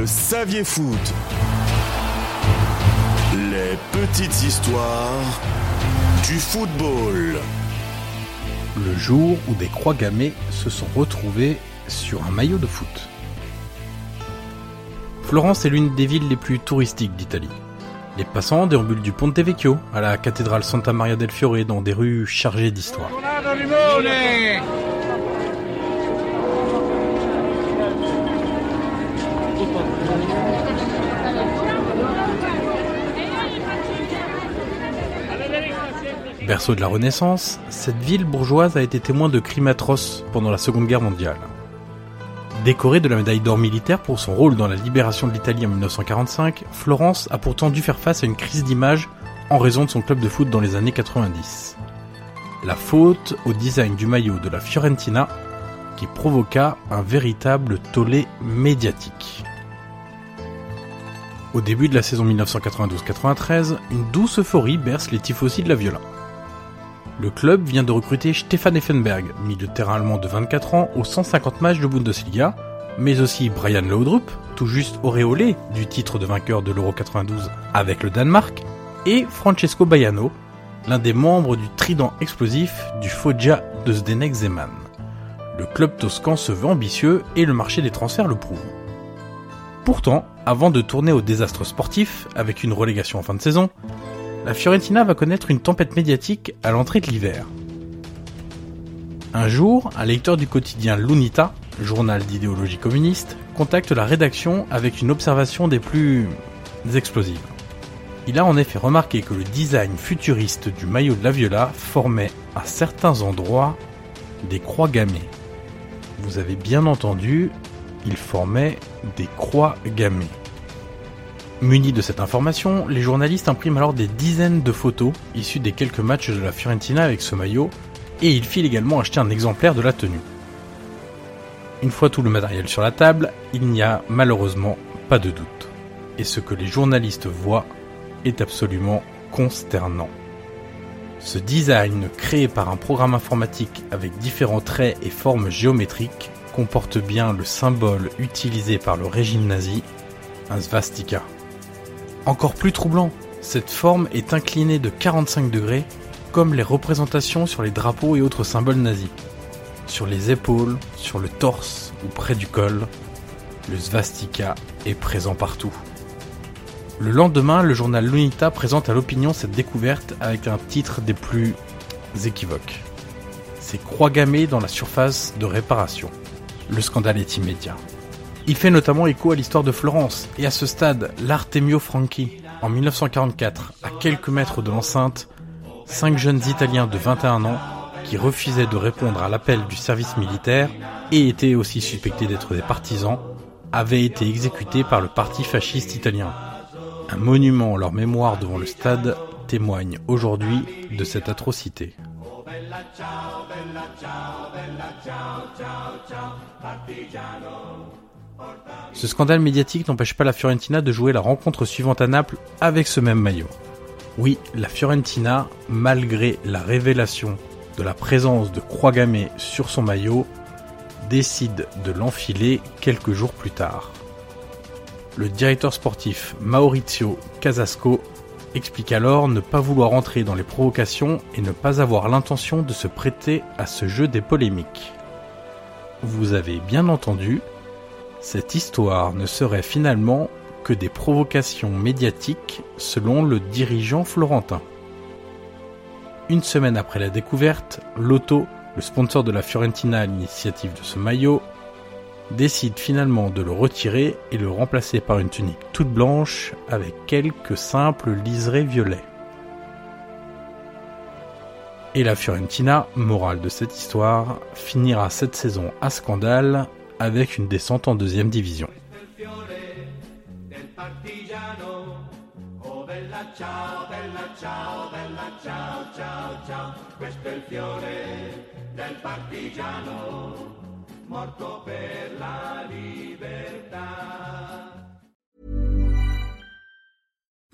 Le Saviez Foot. Les petites histoires du football. Le jour où des croix gammées se sont retrouvées sur un maillot de foot. Florence est l'une des villes les plus touristiques d'Italie. Les passants déambulent du Ponte Vecchio à la cathédrale Santa Maria del Fiore dans des rues chargées d'histoire. Berceau de la Renaissance, cette ville bourgeoise a été témoin de crimes atroces pendant la Seconde Guerre mondiale. Décorée de la médaille d'or militaire pour son rôle dans la libération de l'Italie en 1945, Florence a pourtant dû faire face à une crise d'image en raison de son club de foot dans les années 90. La faute au design du maillot de la Fiorentina qui provoqua un véritable tollé médiatique. Au début de la saison 1992-93, une douce euphorie berce les tifosi de la Viola. Le club vient de recruter Stefan Effenberg, milieu de terrain allemand de 24 ans, aux 150 matchs de Bundesliga, mais aussi Brian Laudrup, tout juste auréolé du titre de vainqueur de l'Euro 92 avec le Danemark, et Francesco Baiano, l'un des membres du trident explosif du Foggia de Zdenek Zeman. Le club toscan se veut ambitieux et le marché des transferts le prouve. Pourtant, avant de tourner au désastre sportif, avec une relégation en fin de saison, la Fiorentina va connaître une tempête médiatique à l'entrée de l'hiver. Un jour, un lecteur du quotidien L'Unità, journal d'idéologie communiste, contacte la rédaction avec une observation des plus explosives. Il a en effet remarqué que le design futuriste du maillot de la Viola formait à certains endroits des croix gammées. Vous avez bien entendu, il formait des croix gammées. Munis de cette information, les journalistes impriment alors des dizaines de photos issues des quelques matchs de la Fiorentina avec ce maillot, et ils filent également acheter un exemplaire de la tenue. Une fois tout le matériel sur la table, il n'y a malheureusement pas de doute. Et ce que les journalistes voient est absolument consternant. Ce design créé par un programme informatique avec différents traits et formes géométriques comporte bien le symbole utilisé par le régime nazi, un svastika. Encore plus troublant, cette forme est inclinée de 45 degrés, comme les représentations sur les drapeaux et autres symboles nazis. Sur les épaules, sur le torse ou près du col, le svastika est présent partout. Le lendemain, le journal L'Unità présente à l'opinion cette découverte avec un titre des plus équivoques. C'est croix gammée dans la surface de réparation. Le scandale est immédiat. Il fait notamment écho à l'histoire de Florence et à ce stade, l'Artemio Franchi, en 1944, à quelques mètres de l'enceinte, cinq jeunes Italiens de 21 ans qui refusaient de répondre à l'appel du service militaire et étaient aussi suspectés d'être des partisans, avaient été exécutés par le parti fasciste italien. Un monument en leur mémoire devant le stade témoigne aujourd'hui de cette atrocité. Ce scandale médiatique n'empêche pas la Fiorentina de jouer la rencontre suivante à Naples avec ce même maillot. Oui, la Fiorentina, malgré la révélation de la présence de croix sur son maillot, décide de l'enfiler quelques jours plus tard. Le directeur sportif Maurizio Casasco explique alors ne pas vouloir entrer dans les provocations et ne pas avoir l'intention de se prêter à ce jeu des polémiques. Vous avez bien entendu, cette histoire ne serait finalement que des provocations médiatiques selon le dirigeant florentin. Une semaine après la découverte, Lotto, le sponsor de la Fiorentina à l'initiative de ce maillot, décide finalement de le retirer et le remplacer par une tunique toute blanche avec quelques simples liserés violets. Et la Fiorentina, morale de cette histoire, finira cette saison à scandale avec une descente en deuxième division. morto per la libertà.